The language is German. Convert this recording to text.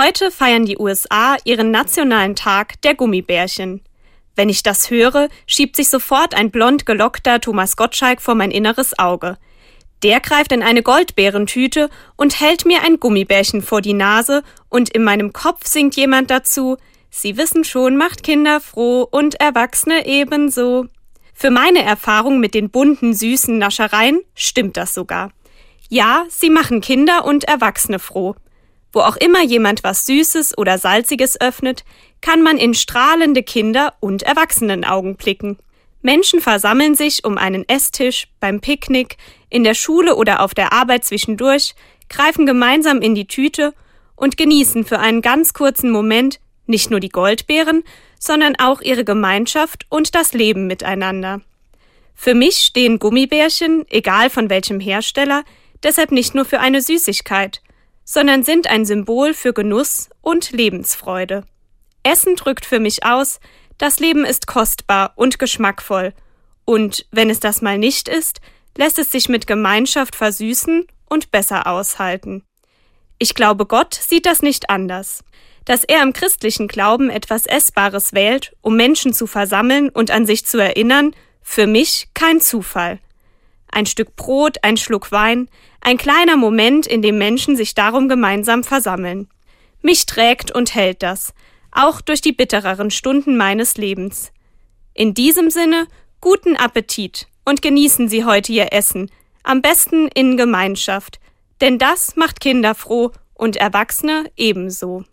Heute feiern die USA ihren nationalen Tag der Gummibärchen. Wenn ich das höre, schiebt sich sofort ein blond gelockter Thomas Gottschalk vor mein inneres Auge. Der greift in eine Goldbeerentüte und hält mir ein Gummibärchen vor die Nase und in meinem Kopf singt jemand dazu, Sie wissen schon, macht Kinder froh und Erwachsene ebenso. Für meine Erfahrung mit den bunten, süßen Naschereien stimmt das sogar. Ja, sie machen Kinder und Erwachsene froh. Wo auch immer jemand was Süßes oder Salziges öffnet, kann man in strahlende Kinder- und Erwachsenenaugen blicken. Menschen versammeln sich um einen Esstisch, beim Picknick, in der Schule oder auf der Arbeit zwischendurch, greifen gemeinsam in die Tüte und genießen für einen ganz kurzen Moment nicht nur die Goldbeeren, sondern auch ihre Gemeinschaft und das Leben miteinander. Für mich stehen Gummibärchen, egal von welchem Hersteller, deshalb nicht nur für eine Süßigkeit, sondern sind ein Symbol für Genuss und Lebensfreude. Essen drückt für mich aus, das Leben ist kostbar und geschmackvoll, und wenn es das mal nicht ist, lässt es sich mit Gemeinschaft versüßen und besser aushalten. Ich glaube, Gott sieht das nicht anders. Dass er im christlichen Glauben etwas Essbares wählt, um Menschen zu versammeln und an sich zu erinnern, für mich kein Zufall. Ein Stück Brot, ein Schluck Wein, ein kleiner Moment, in dem Menschen sich darum gemeinsam versammeln. Mich trägt und hält das, auch durch die bittereren Stunden meines Lebens. In diesem Sinne, guten Appetit und genießen Sie heute Ihr Essen, am besten in Gemeinschaft, denn das macht Kinder froh und Erwachsene ebenso.